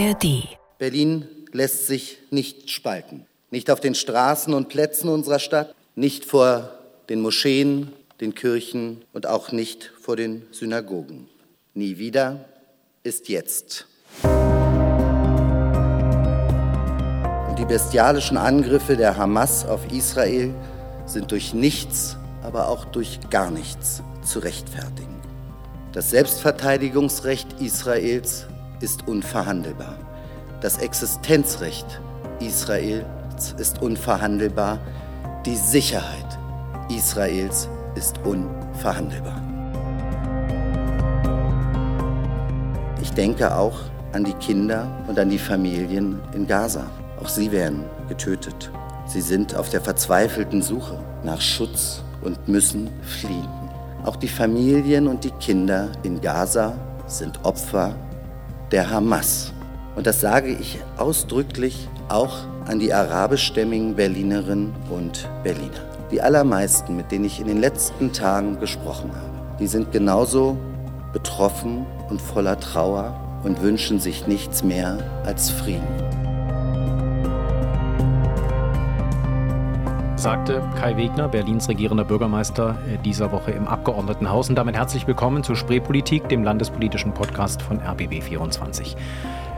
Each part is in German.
ARD. Berlin lässt sich nicht spalten. Nicht auf den Straßen und Plätzen unserer Stadt, nicht vor den Moscheen, den Kirchen und auch nicht vor den Synagogen. Nie wieder ist jetzt. Und die bestialischen Angriffe der Hamas auf Israel sind durch nichts, aber auch durch gar nichts zu rechtfertigen. Das Selbstverteidigungsrecht Israels ist unverhandelbar. Das Existenzrecht Israels ist unverhandelbar. Die Sicherheit Israels ist unverhandelbar. Ich denke auch an die Kinder und an die Familien in Gaza. Auch sie werden getötet. Sie sind auf der verzweifelten Suche nach Schutz und müssen fliehen. Auch die Familien und die Kinder in Gaza sind Opfer der Hamas. Und das sage ich ausdrücklich auch an die arabischstämmigen Berlinerinnen und Berliner. Die allermeisten, mit denen ich in den letzten Tagen gesprochen habe, die sind genauso betroffen und voller Trauer und wünschen sich nichts mehr als Frieden. Sagte Kai Wegner, Berlins regierender Bürgermeister, äh, dieser Woche im Abgeordnetenhaus. Und damit herzlich willkommen zu Spreepolitik, dem landespolitischen Podcast von RBB24.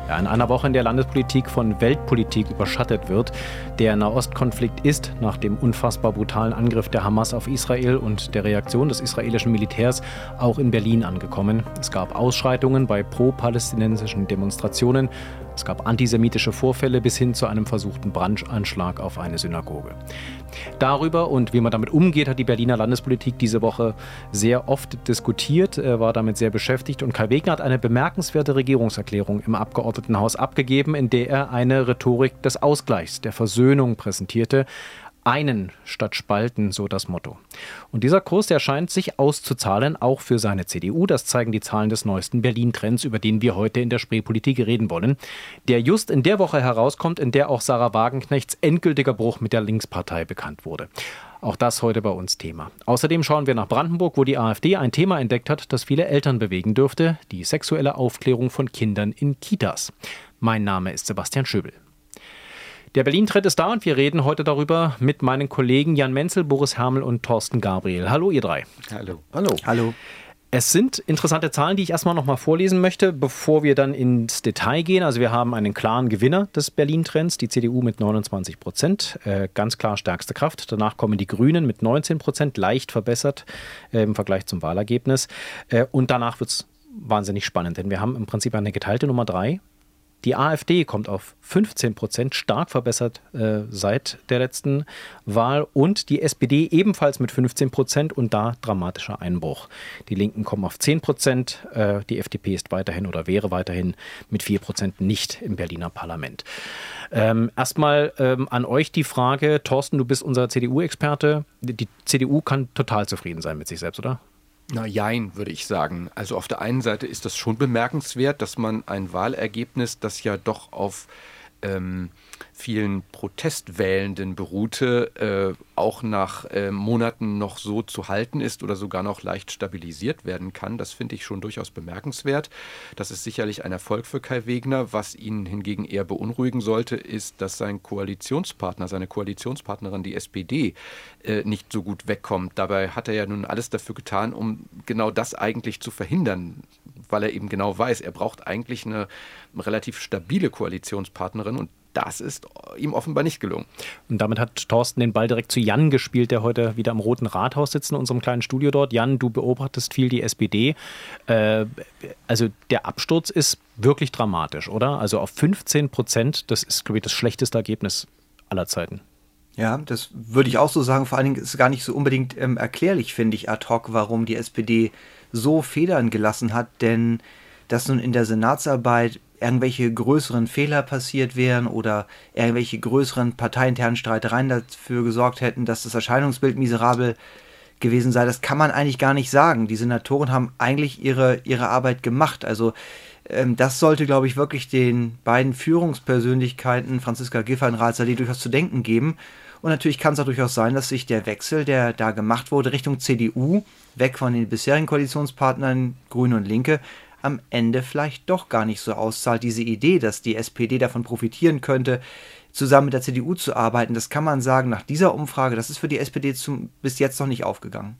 Ja, in einer Woche, in der Landespolitik von Weltpolitik überschattet wird. Der Nahostkonflikt ist nach dem unfassbar brutalen Angriff der Hamas auf Israel und der Reaktion des israelischen Militärs auch in Berlin angekommen. Es gab Ausschreitungen bei pro-palästinensischen Demonstrationen. Es gab antisemitische Vorfälle bis hin zu einem versuchten Brandanschlag auf eine Synagoge. Darüber und wie man damit umgeht, hat die Berliner Landespolitik diese Woche sehr oft diskutiert, war damit sehr beschäftigt und Kai Wegner hat eine bemerkenswerte Regierungserklärung im Abgeordnetenhaus abgegeben, in der er eine Rhetorik des Ausgleichs, der Versöhnung präsentierte einen statt spalten, so das Motto. Und dieser Kurs, der scheint sich auszuzahlen, auch für seine CDU. Das zeigen die Zahlen des neuesten Berlin-Trends, über den wir heute in der Spreepolitik reden wollen. Der just in der Woche herauskommt, in der auch Sarah Wagenknechts endgültiger Bruch mit der Linkspartei bekannt wurde. Auch das heute bei uns Thema. Außerdem schauen wir nach Brandenburg, wo die AfD ein Thema entdeckt hat, das viele Eltern bewegen dürfte, die sexuelle Aufklärung von Kindern in Kitas. Mein Name ist Sebastian Schöbel. Der Berlin-Trend ist da und wir reden heute darüber mit meinen Kollegen Jan Menzel, Boris Hermel und Thorsten Gabriel. Hallo, ihr drei. Hallo. Hallo. Hallo. Es sind interessante Zahlen, die ich erstmal nochmal vorlesen möchte, bevor wir dann ins Detail gehen. Also wir haben einen klaren Gewinner des Berlin-Trends, die CDU mit 29 Prozent, äh, ganz klar stärkste Kraft. Danach kommen die Grünen mit 19 Prozent, leicht verbessert äh, im Vergleich zum Wahlergebnis. Äh, und danach wird es wahnsinnig spannend, denn wir haben im Prinzip eine geteilte Nummer drei die AfD kommt auf 15 Prozent, stark verbessert äh, seit der letzten Wahl. Und die SPD ebenfalls mit 15 Prozent und da dramatischer Einbruch. Die Linken kommen auf 10 Prozent. Äh, die FDP ist weiterhin oder wäre weiterhin mit 4 Prozent nicht im Berliner Parlament. Ähm, erstmal ähm, an euch die Frage, Thorsten, du bist unser CDU-Experte. Die CDU kann total zufrieden sein mit sich selbst, oder? Na, jein, würde ich sagen. Also auf der einen Seite ist das schon bemerkenswert, dass man ein Wahlergebnis, das ja doch auf ähm, vielen Protestwählenden beruhte, äh, auch nach äh, Monaten noch so zu halten ist oder sogar noch leicht stabilisiert werden kann. Das finde ich schon durchaus bemerkenswert. Das ist sicherlich ein Erfolg für Kai Wegner. Was ihn hingegen eher beunruhigen sollte, ist, dass sein Koalitionspartner, seine Koalitionspartnerin, die SPD, äh, nicht so gut wegkommt. Dabei hat er ja nun alles dafür getan, um genau das eigentlich zu verhindern, weil er eben genau weiß, er braucht eigentlich eine relativ stabile Koalitionspartnerin und das ist ihm offenbar nicht gelungen. Und damit hat Thorsten den Ball direkt zu Jan gespielt, der heute wieder am Roten Rathaus sitzt in unserem kleinen Studio dort. Jan, du beobachtest viel die SPD. Äh, also der Absturz ist wirklich dramatisch, oder? Also auf 15 Prozent, das ist, glaube ich, das schlechteste Ergebnis aller Zeiten. Ja, das würde ich auch so sagen. Vor allen Dingen ist es gar nicht so unbedingt ähm, erklärlich, finde ich, ad hoc, warum die SPD so Federn gelassen hat. Denn dass nun in der Senatsarbeit irgendwelche größeren Fehler passiert wären oder irgendwelche größeren parteiinternen Streitereien dafür gesorgt hätten, dass das Erscheinungsbild miserabel gewesen sei, das kann man eigentlich gar nicht sagen. Die Senatoren haben eigentlich ihre, ihre Arbeit gemacht. Also ähm, das sollte, glaube ich, wirklich den beiden Führungspersönlichkeiten, Franziska Giffey und Ratsalé, durchaus zu denken geben. Und natürlich kann es auch durchaus sein, dass sich der Wechsel, der da gemacht wurde, Richtung CDU, weg von den bisherigen Koalitionspartnern Grüne und Linke, am Ende vielleicht doch gar nicht so auszahlt. Diese Idee, dass die SPD davon profitieren könnte, zusammen mit der CDU zu arbeiten, das kann man sagen, nach dieser Umfrage, das ist für die SPD zum, bis jetzt noch nicht aufgegangen.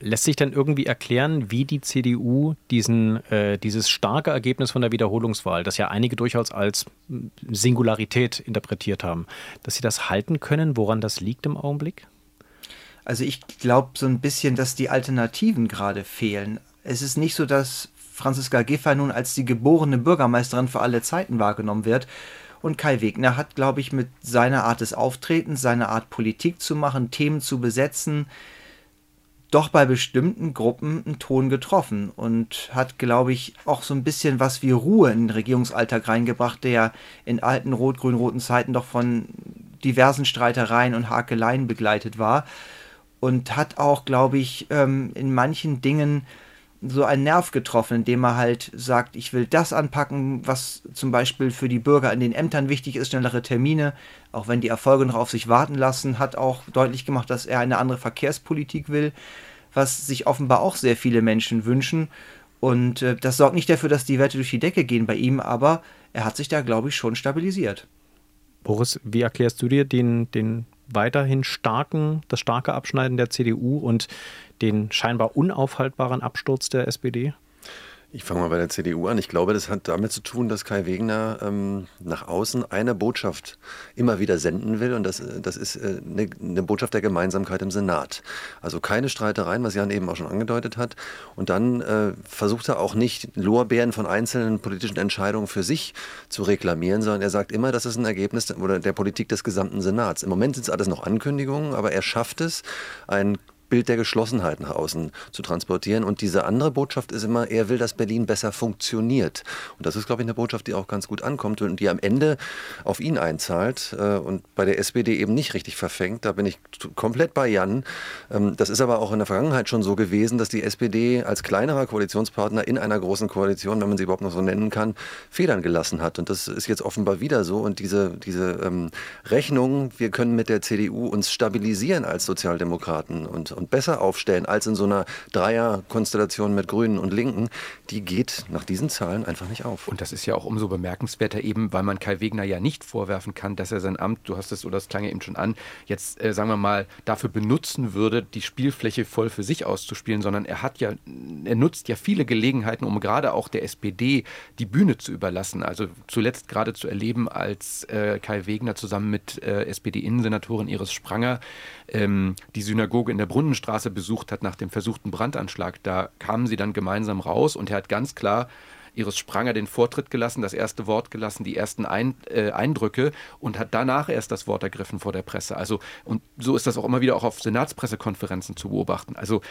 Lässt sich denn irgendwie erklären, wie die CDU diesen, äh, dieses starke Ergebnis von der Wiederholungswahl, das ja einige durchaus als Singularität interpretiert haben, dass sie das halten können? Woran das liegt im Augenblick? Also ich glaube so ein bisschen, dass die Alternativen gerade fehlen. Es ist nicht so, dass Franziska Giffey nun als die geborene Bürgermeisterin für alle Zeiten wahrgenommen wird. Und Kai Wegner hat, glaube ich, mit seiner Art des Auftretens, seiner Art Politik zu machen, Themen zu besetzen, doch bei bestimmten Gruppen einen Ton getroffen und hat, glaube ich, auch so ein bisschen was wie Ruhe in den Regierungsalltag reingebracht, der in alten rot-grün-roten Zeiten doch von diversen Streitereien und Hakeleien begleitet war und hat auch, glaube ich, ähm, in manchen Dingen so einen Nerv getroffen, indem er halt sagt, ich will das anpacken, was zum Beispiel für die Bürger in den Ämtern wichtig ist, schnellere Termine, auch wenn die Erfolge noch auf sich warten lassen, hat auch deutlich gemacht, dass er eine andere Verkehrspolitik will, was sich offenbar auch sehr viele Menschen wünschen. Und äh, das sorgt nicht dafür, dass die Werte durch die Decke gehen bei ihm, aber er hat sich da, glaube ich, schon stabilisiert. Boris, wie erklärst du dir den, den weiterhin starken, das starke Abschneiden der CDU und den scheinbar unaufhaltbaren Absturz der SPD? Ich fange mal bei der CDU an. Ich glaube, das hat damit zu tun, dass Kai Wegner ähm, nach außen eine Botschaft immer wieder senden will. Und das, das ist äh, eine, eine, Botschaft der Gemeinsamkeit im Senat. Also keine Streitereien, was Jan eben auch schon angedeutet hat. Und dann äh, versucht er auch nicht Lorbeeren von einzelnen politischen Entscheidungen für sich zu reklamieren, sondern er sagt immer, das ist ein Ergebnis oder der Politik des gesamten Senats. Im Moment sind es alles noch Ankündigungen, aber er schafft es, ein Bild der Geschlossenheit nach außen zu transportieren. Und diese andere Botschaft ist immer, er will, dass Berlin besser funktioniert. Und das ist, glaube ich, eine Botschaft, die auch ganz gut ankommt und die am Ende auf ihn einzahlt äh, und bei der SPD eben nicht richtig verfängt. Da bin ich komplett bei Jan. Ähm, das ist aber auch in der Vergangenheit schon so gewesen, dass die SPD als kleinerer Koalitionspartner in einer großen Koalition, wenn man sie überhaupt noch so nennen kann, Federn gelassen hat. Und das ist jetzt offenbar wieder so. Und diese, diese ähm, Rechnung, wir können mit der CDU uns stabilisieren als Sozialdemokraten und, und besser aufstellen als in so einer Dreierkonstellation mit Grünen und Linken, die geht nach diesen Zahlen einfach nicht auf. Und das ist ja auch umso bemerkenswerter eben, weil man Kai Wegner ja nicht vorwerfen kann, dass er sein Amt, du hast es oder das klang ja eben schon an, jetzt äh, sagen wir mal dafür benutzen würde, die Spielfläche voll für sich auszuspielen, sondern er hat ja, er nutzt ja viele Gelegenheiten, um gerade auch der SPD die Bühne zu überlassen. Also zuletzt gerade zu erleben, als äh, Kai Wegner zusammen mit äh, SPD-Innensenatorin Iris Spranger ähm, die Synagoge in der Brunnenstraße besucht hat nach dem versuchten Brandanschlag. Da kamen sie dann gemeinsam raus und er hat ganz klar Iris Spranger den Vortritt gelassen, das erste Wort gelassen, die ersten Ein, äh, Eindrücke und hat danach erst das Wort ergriffen vor der Presse. Also, und so ist das auch immer wieder auch auf Senatspressekonferenzen zu beobachten. Also,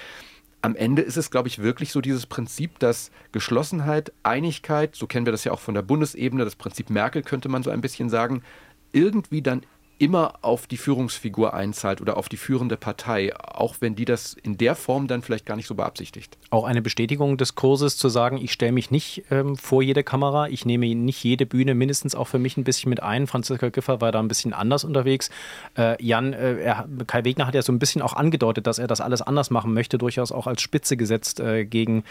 am Ende ist es, glaube ich, wirklich so dieses Prinzip, dass Geschlossenheit, Einigkeit, so kennen wir das ja auch von der Bundesebene, das Prinzip Merkel könnte man so ein bisschen sagen, irgendwie dann immer auf die Führungsfigur einzahlt oder auf die führende Partei, auch wenn die das in der Form dann vielleicht gar nicht so beabsichtigt. Auch eine Bestätigung des Kurses zu sagen, ich stelle mich nicht ähm, vor jede Kamera, ich nehme nicht jede Bühne mindestens auch für mich ein bisschen mit ein. Franziska Giffer war da ein bisschen anders unterwegs. Äh, Jan, äh, er, Kai Wegner hat ja so ein bisschen auch angedeutet, dass er das alles anders machen möchte, durchaus auch als Spitze gesetzt äh, gegen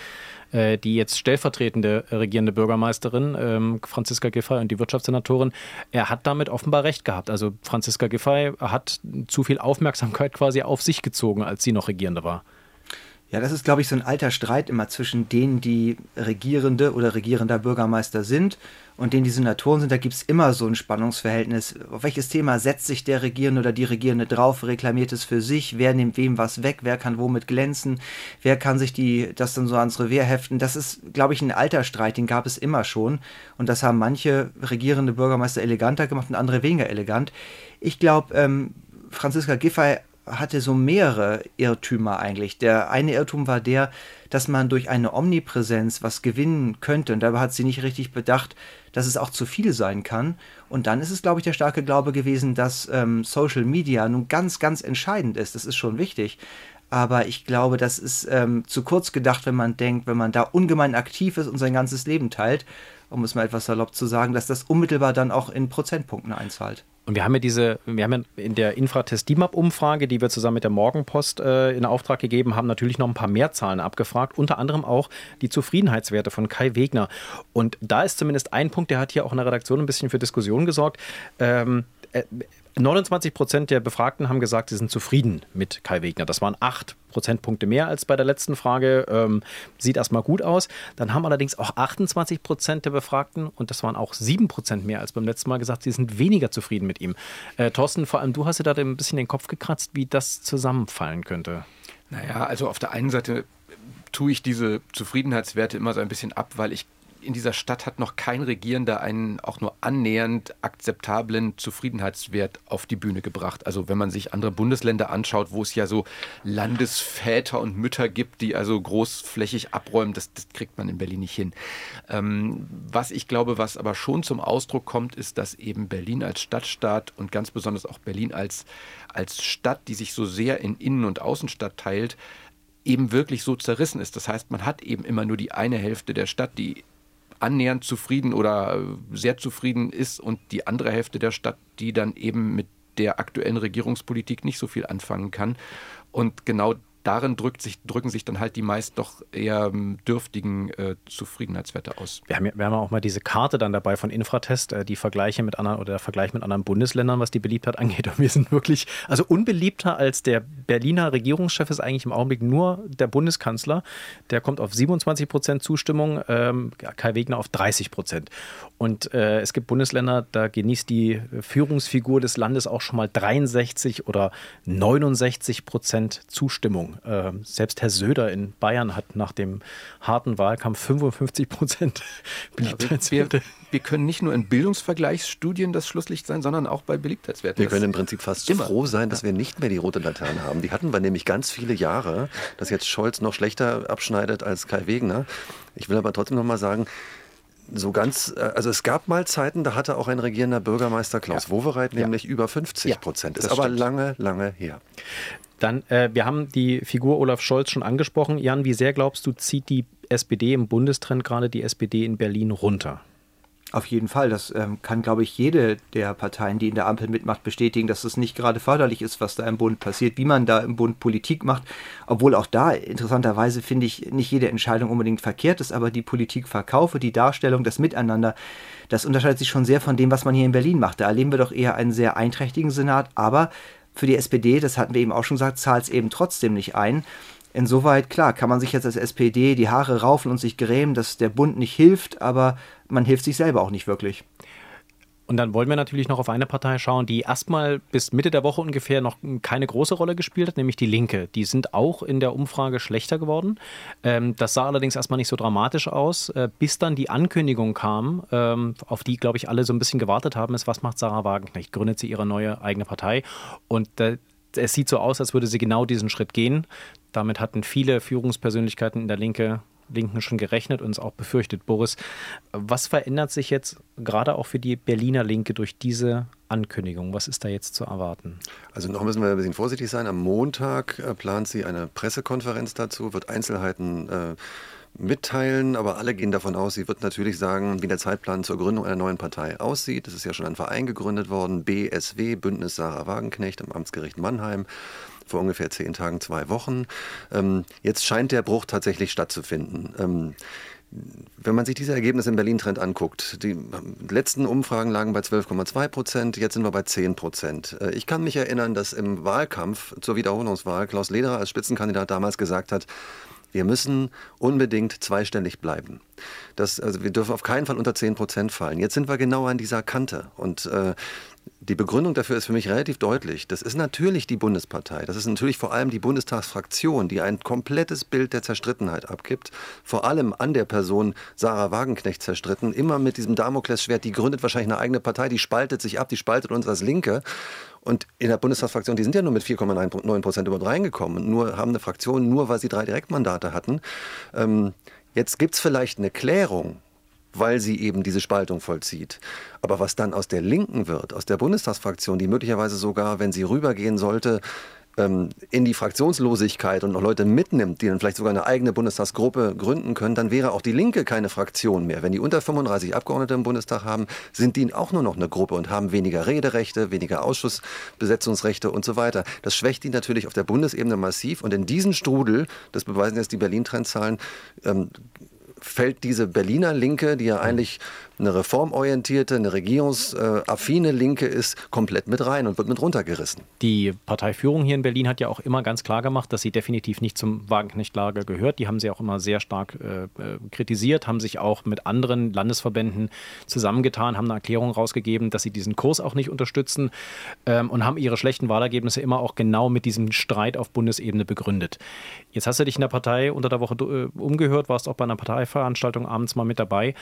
äh, die jetzt stellvertretende regierende Bürgermeisterin ähm, Franziska Giffey und die Wirtschaftssenatorin. Er hat damit offenbar recht gehabt. Also Franziska Giffey hat zu viel Aufmerksamkeit quasi auf sich gezogen, als sie noch Regierende war. Ja, das ist, glaube ich, so ein alter Streit immer zwischen denen, die Regierende oder regierender Bürgermeister sind und denen, die Senatoren sind. Da gibt es immer so ein Spannungsverhältnis. Auf welches Thema setzt sich der Regierende oder die Regierende drauf? Reklamiert es für sich? Wer nimmt wem was weg? Wer kann womit glänzen? Wer kann sich die, das dann so ans Revier heften? Das ist, glaube ich, ein alter Streit, den gab es immer schon. Und das haben manche regierende Bürgermeister eleganter gemacht und andere weniger elegant. Ich glaube, ähm, Franziska Giffey hatte so mehrere Irrtümer eigentlich. Der eine Irrtum war der, dass man durch eine Omnipräsenz was gewinnen könnte. Und dabei hat sie nicht richtig bedacht, dass es auch zu viel sein kann. Und dann ist es, glaube ich, der starke Glaube gewesen, dass ähm, Social Media nun ganz, ganz entscheidend ist. Das ist schon wichtig. Aber ich glaube, das ist ähm, zu kurz gedacht, wenn man denkt, wenn man da ungemein aktiv ist und sein ganzes Leben teilt, um es mal etwas salopp zu sagen, dass das unmittelbar dann auch in Prozentpunkten einzahlt. Und wir haben ja diese, wir haben ja in der Infratest DIMAP-Umfrage, die wir zusammen mit der Morgenpost äh, in Auftrag gegeben haben, natürlich noch ein paar mehr Zahlen abgefragt, unter anderem auch die Zufriedenheitswerte von Kai Wegner. Und da ist zumindest ein Punkt, der hat hier auch in der Redaktion ein bisschen für Diskussionen gesorgt. Ähm, äh, 29 Prozent der Befragten haben gesagt, sie sind zufrieden mit Kai Wegner. Das waren acht Prozentpunkte mehr als bei der letzten Frage. Ähm, sieht erstmal gut aus. Dann haben allerdings auch 28 Prozent der Befragten, und das waren auch sieben Prozent mehr als beim letzten Mal, gesagt, sie sind weniger zufrieden mit ihm. Äh, Thorsten, vor allem du hast dir da ein bisschen den Kopf gekratzt, wie das zusammenfallen könnte. Naja, also auf der einen Seite tue ich diese Zufriedenheitswerte immer so ein bisschen ab, weil ich in dieser Stadt hat noch kein Regierender einen auch nur annähernd akzeptablen Zufriedenheitswert auf die Bühne gebracht. Also wenn man sich andere Bundesländer anschaut, wo es ja so Landesväter und Mütter gibt, die also großflächig abräumen, das, das kriegt man in Berlin nicht hin. Ähm, was ich glaube, was aber schon zum Ausdruck kommt, ist, dass eben Berlin als Stadtstaat und ganz besonders auch Berlin als, als Stadt, die sich so sehr in Innen- und Außenstadt teilt, eben wirklich so zerrissen ist. Das heißt, man hat eben immer nur die eine Hälfte der Stadt, die annähernd zufrieden oder äh, sehr zufrieden ist und die andere Hälfte der Stadt, die dann eben mit der aktuellen Regierungspolitik nicht so viel anfangen kann. Und genau darin drückt sich, drücken sich dann halt die meist doch eher ähm, dürftigen äh, Zufriedenheitswerte aus. Wir haben, ja, wir haben auch mal diese Karte dann dabei von Infratest, äh, die Vergleiche mit anderen oder der Vergleich mit anderen Bundesländern, was die Beliebtheit angeht. Und wir sind wirklich, also unbeliebter als der Berliner Regierungschef ist eigentlich im Augenblick nur der Bundeskanzler. Der kommt auf 27 Prozent Zustimmung, ähm, Kai Wegner auf 30 Prozent. Und äh, es gibt Bundesländer, da genießt die Führungsfigur des Landes auch schon mal 63 oder 69 Prozent Zustimmung. Äh, selbst Herr Söder in Bayern hat nach dem harten Wahlkampf 55 Prozent Beliebtheitswerte. Ja, wir, wir, können nicht nur in Bildungsvergleichsstudien das Schlusslicht sein, sondern auch bei Beliebtheitswerten. Wir können im Prinzip fast immer. froh sein, dass wir nicht mehr die rote Laterne haben. Die hatten wir nämlich ganz viele Jahre, dass jetzt Scholz noch schlechter abschneidet als Kai Wegner. Ich will aber trotzdem noch mal sagen, so ganz, äh, also es gab mal Zeiten, da hatte auch ein regierender Bürgermeister Klaus ja. Wowereit nämlich ja. über 50 Prozent. Ja, ist aber stimmt. lange, lange her. Dann, äh, wir haben die Figur Olaf Scholz schon angesprochen. Jan, wie sehr glaubst du, zieht die SPD im Bundestrend gerade die SPD in Berlin runter? Auf jeden Fall. Das ähm, kann, glaube ich, jede der Parteien, die in der Ampel mitmacht, bestätigen, dass es nicht gerade förderlich ist, was da im Bund passiert, wie man da im Bund Politik macht. Obwohl auch da, interessanterweise, finde ich, nicht jede Entscheidung unbedingt verkehrt ist, aber die Politikverkaufe, die Darstellung, das Miteinander, das unterscheidet sich schon sehr von dem, was man hier in Berlin macht. Da erleben wir doch eher einen sehr einträchtigen Senat, aber für die SPD, das hatten wir eben auch schon gesagt, zahlt es eben trotzdem nicht ein. Insoweit, klar, kann man sich jetzt als SPD die Haare raufen und sich grämen, dass der Bund nicht hilft, aber man hilft sich selber auch nicht wirklich. Und dann wollen wir natürlich noch auf eine Partei schauen, die erstmal bis Mitte der Woche ungefähr noch keine große Rolle gespielt hat, nämlich die Linke. Die sind auch in der Umfrage schlechter geworden. Ähm, das sah allerdings erstmal nicht so dramatisch aus, äh, bis dann die Ankündigung kam, ähm, auf die, glaube ich, alle so ein bisschen gewartet haben, ist, was macht Sarah Wagenknecht? Gründet sie ihre neue eigene Partei? Und äh, es sieht so aus, als würde sie genau diesen Schritt gehen. Damit hatten viele Führungspersönlichkeiten in der Linke Linken schon gerechnet und es auch befürchtet. Boris, was verändert sich jetzt gerade auch für die Berliner Linke durch diese Ankündigung? Was ist da jetzt zu erwarten? Also noch müssen wir ein bisschen vorsichtig sein. Am Montag äh, plant sie eine Pressekonferenz dazu, wird Einzelheiten äh, mitteilen, aber alle gehen davon aus, sie wird natürlich sagen, wie der Zeitplan zur Gründung einer neuen Partei aussieht. Es ist ja schon ein Verein gegründet worden, BSW, Bündnis Sarah Wagenknecht im Amtsgericht Mannheim vor ungefähr zehn Tagen, zwei Wochen. Ähm, jetzt scheint der Bruch tatsächlich stattzufinden. Ähm, wenn man sich diese Ergebnisse im Berlin-Trend anguckt, die letzten Umfragen lagen bei 12,2 Prozent, jetzt sind wir bei 10 Prozent. Äh, ich kann mich erinnern, dass im Wahlkampf zur Wiederholungswahl Klaus Lederer als Spitzenkandidat damals gesagt hat, wir müssen unbedingt zweistellig bleiben. Das, also wir dürfen auf keinen Fall unter 10 Prozent fallen. Jetzt sind wir genau an dieser Kante. Und äh, die Begründung dafür ist für mich relativ deutlich. Das ist natürlich die Bundespartei. Das ist natürlich vor allem die Bundestagsfraktion, die ein komplettes Bild der Zerstrittenheit abgibt. Vor allem an der Person Sarah Wagenknecht zerstritten. Immer mit diesem Damoklesschwert, die gründet wahrscheinlich eine eigene Partei, die spaltet sich ab, die spaltet uns als Linke. Und in der Bundestagsfraktion, die sind ja nur mit 4,9 Prozent überhaupt reingekommen. Nur haben eine Fraktion, nur weil sie drei Direktmandate hatten. Ähm, jetzt gibt es vielleicht eine Klärung weil sie eben diese Spaltung vollzieht. Aber was dann aus der Linken wird, aus der Bundestagsfraktion, die möglicherweise sogar, wenn sie rübergehen sollte, ähm, in die Fraktionslosigkeit und noch Leute mitnimmt, die dann vielleicht sogar eine eigene Bundestagsgruppe gründen können, dann wäre auch die Linke keine Fraktion mehr. Wenn die unter 35 Abgeordnete im Bundestag haben, sind die auch nur noch eine Gruppe und haben weniger Rederechte, weniger Ausschussbesetzungsrechte und so weiter. Das schwächt die natürlich auf der Bundesebene massiv und in diesen Strudel, das beweisen jetzt die Berlin-Trendzahlen, ähm, fällt diese Berliner Linke, die ja eigentlich eine reformorientierte, eine regierungsaffine Linke ist, komplett mit rein und wird mit runtergerissen. Die Parteiführung hier in Berlin hat ja auch immer ganz klar gemacht, dass sie definitiv nicht zum Wagenknecht-Lager gehört. Die haben sie auch immer sehr stark äh, äh, kritisiert, haben sich auch mit anderen Landesverbänden zusammengetan, haben eine Erklärung rausgegeben, dass sie diesen Kurs auch nicht unterstützen ähm, und haben ihre schlechten Wahlergebnisse immer auch genau mit diesem Streit auf Bundesebene begründet. Jetzt hast du dich in der Partei unter der Woche äh, umgehört, warst auch bei einer Parteiveranstaltung abends mal mit dabei.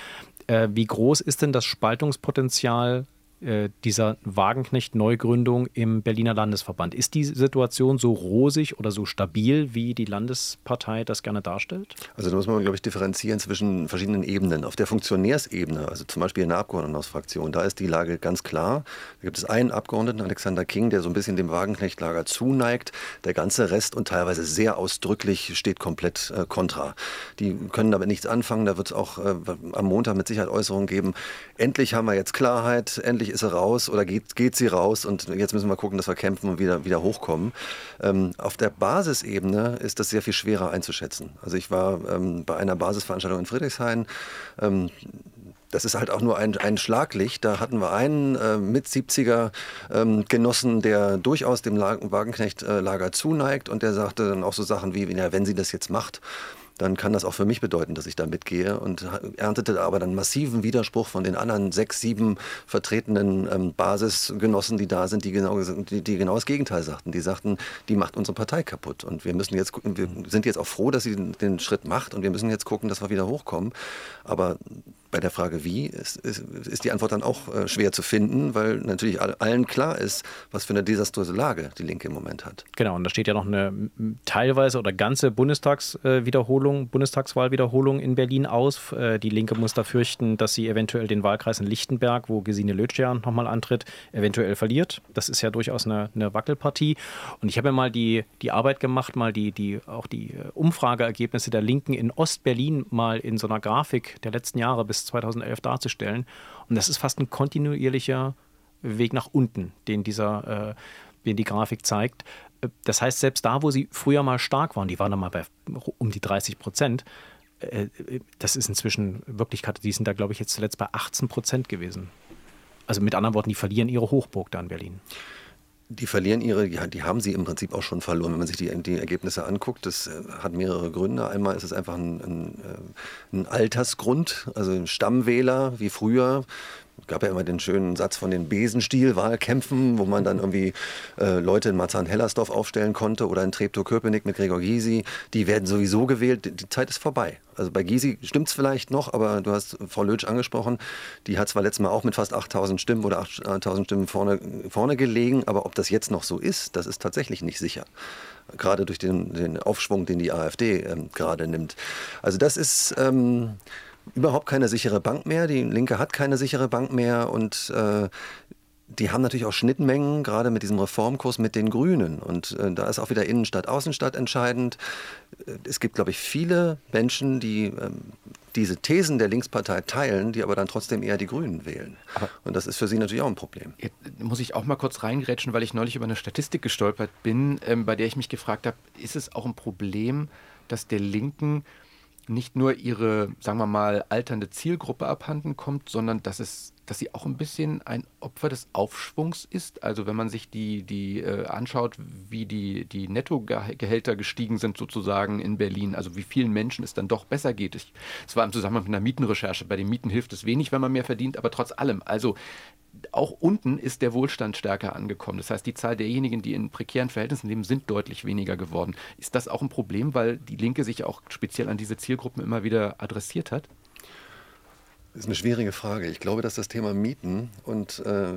Äh, wie groß ist denn das Spaltungspotenzial dieser Wagenknecht-Neugründung im Berliner Landesverband. Ist die Situation so rosig oder so stabil, wie die Landespartei das gerne darstellt? Also da muss man, glaube ich, differenzieren zwischen verschiedenen Ebenen. Auf der Funktionärsebene, also zum Beispiel in der Abgeordnetenhausfraktion, da ist die Lage ganz klar. Da gibt es einen Abgeordneten, Alexander King, der so ein bisschen dem Wagenknecht-Lager zuneigt. Der ganze Rest und teilweise sehr ausdrücklich steht komplett äh, kontra. Die können damit nichts anfangen. Da wird es auch äh, am Montag mit Sicherheit Äußerungen geben. Endlich haben wir jetzt Klarheit, endlich endlich ist sie raus oder geht, geht sie raus und jetzt müssen wir gucken, dass wir kämpfen und wieder, wieder hochkommen. Ähm, auf der Basisebene ist das sehr viel schwerer einzuschätzen. Also ich war ähm, bei einer Basisveranstaltung in Friedrichshain. Ähm, das ist halt auch nur ein, ein Schlaglicht. Da hatten wir einen äh, mit 70er ähm, Genossen, der durchaus dem Wagenknecht-Lager zuneigt und der sagte dann auch so Sachen wie, ja, wenn sie das jetzt macht, dann kann das auch für mich bedeuten, dass ich da mitgehe und erntete aber dann massiven Widerspruch von den anderen sechs, sieben vertretenen ähm, Basisgenossen, die da sind, die genau, die, die, genau das Gegenteil sagten. Die sagten, die macht unsere Partei kaputt und wir müssen jetzt, wir sind jetzt auch froh, dass sie den, den Schritt macht und wir müssen jetzt gucken, dass wir wieder hochkommen. Aber bei der Frage wie ist, ist, ist die Antwort dann auch äh, schwer zu finden, weil natürlich allen klar ist, was für eine desaströse Lage die Linke im Moment hat. Genau, und da steht ja noch eine teilweise oder ganze Bundestagswiederholung, Bundestagswahlwiederholung in Berlin aus. Äh, die Linke muss da fürchten, dass sie eventuell den Wahlkreis in Lichtenberg, wo Gesine Lötschern nochmal antritt, eventuell verliert. Das ist ja durchaus eine, eine Wackelpartie. Und ich habe ja mal die, die Arbeit gemacht, mal die, die, auch die äh, Umfrageergebnisse der Linken in Ostberlin mal in so einer Grafik der letzten Jahre bis 2011 darzustellen. Und das ist fast ein kontinuierlicher Weg nach unten, den dieser, äh, den die Grafik zeigt. Das heißt, selbst da, wo sie früher mal stark waren, die waren dann mal bei um die 30 Prozent, äh, das ist inzwischen Wirklichkeit, die sind da, glaube ich, jetzt zuletzt bei 18 Prozent gewesen. Also mit anderen Worten, die verlieren ihre Hochburg da in Berlin. Die verlieren ihre, ja, die haben sie im Prinzip auch schon verloren. Wenn man sich die, die Ergebnisse anguckt, das äh, hat mehrere Gründe. Einmal ist es einfach ein, ein, äh, ein Altersgrund, also ein Stammwähler wie früher gab ja immer den schönen Satz von den Besenstiel-Wahlkämpfen, wo man dann irgendwie äh, Leute in Marzahn-Hellersdorf aufstellen konnte oder in Treptow-Köpenick mit Gregor Gysi. Die werden sowieso gewählt. Die Zeit ist vorbei. Also bei Gysi stimmt es vielleicht noch, aber du hast Frau Lötsch angesprochen. Die hat zwar letztes Mal auch mit fast 8000 Stimmen oder 8000 Stimmen vorne, vorne gelegen, aber ob das jetzt noch so ist, das ist tatsächlich nicht sicher gerade durch den, den, Aufschwung, den die AfD ähm, gerade nimmt. Also das ist ähm, überhaupt keine sichere Bank mehr. Die Linke hat keine sichere Bank mehr und äh, die haben natürlich auch Schnittmengen, gerade mit diesem Reformkurs mit den Grünen. Und äh, da ist auch wieder Innenstadt, Außenstadt entscheidend. Äh, es gibt, glaube ich, viele Menschen, die ähm, diese Thesen der Linkspartei teilen, die aber dann trotzdem eher die Grünen wählen. Aber und das ist für sie natürlich auch ein Problem. Jetzt muss ich auch mal kurz reingrätschen, weil ich neulich über eine Statistik gestolpert bin, ähm, bei der ich mich gefragt habe, ist es auch ein Problem, dass der Linken nicht nur ihre, sagen wir mal, alternde Zielgruppe abhanden kommt, sondern dass es dass sie auch ein bisschen ein Opfer des Aufschwungs ist. Also wenn man sich die, die äh, anschaut, wie die, die Nettogehälter gestiegen sind sozusagen in Berlin, also wie vielen Menschen es dann doch besser geht. Es war im Zusammenhang mit einer Mietenrecherche. Bei den Mieten hilft es wenig, wenn man mehr verdient, aber trotz allem. Also auch unten ist der Wohlstand stärker angekommen. Das heißt, die Zahl derjenigen, die in prekären Verhältnissen leben, sind deutlich weniger geworden. Ist das auch ein Problem, weil die Linke sich auch speziell an diese Zielgruppen immer wieder adressiert hat? Das ist eine schwierige Frage. Ich glaube, dass das Thema Mieten und äh,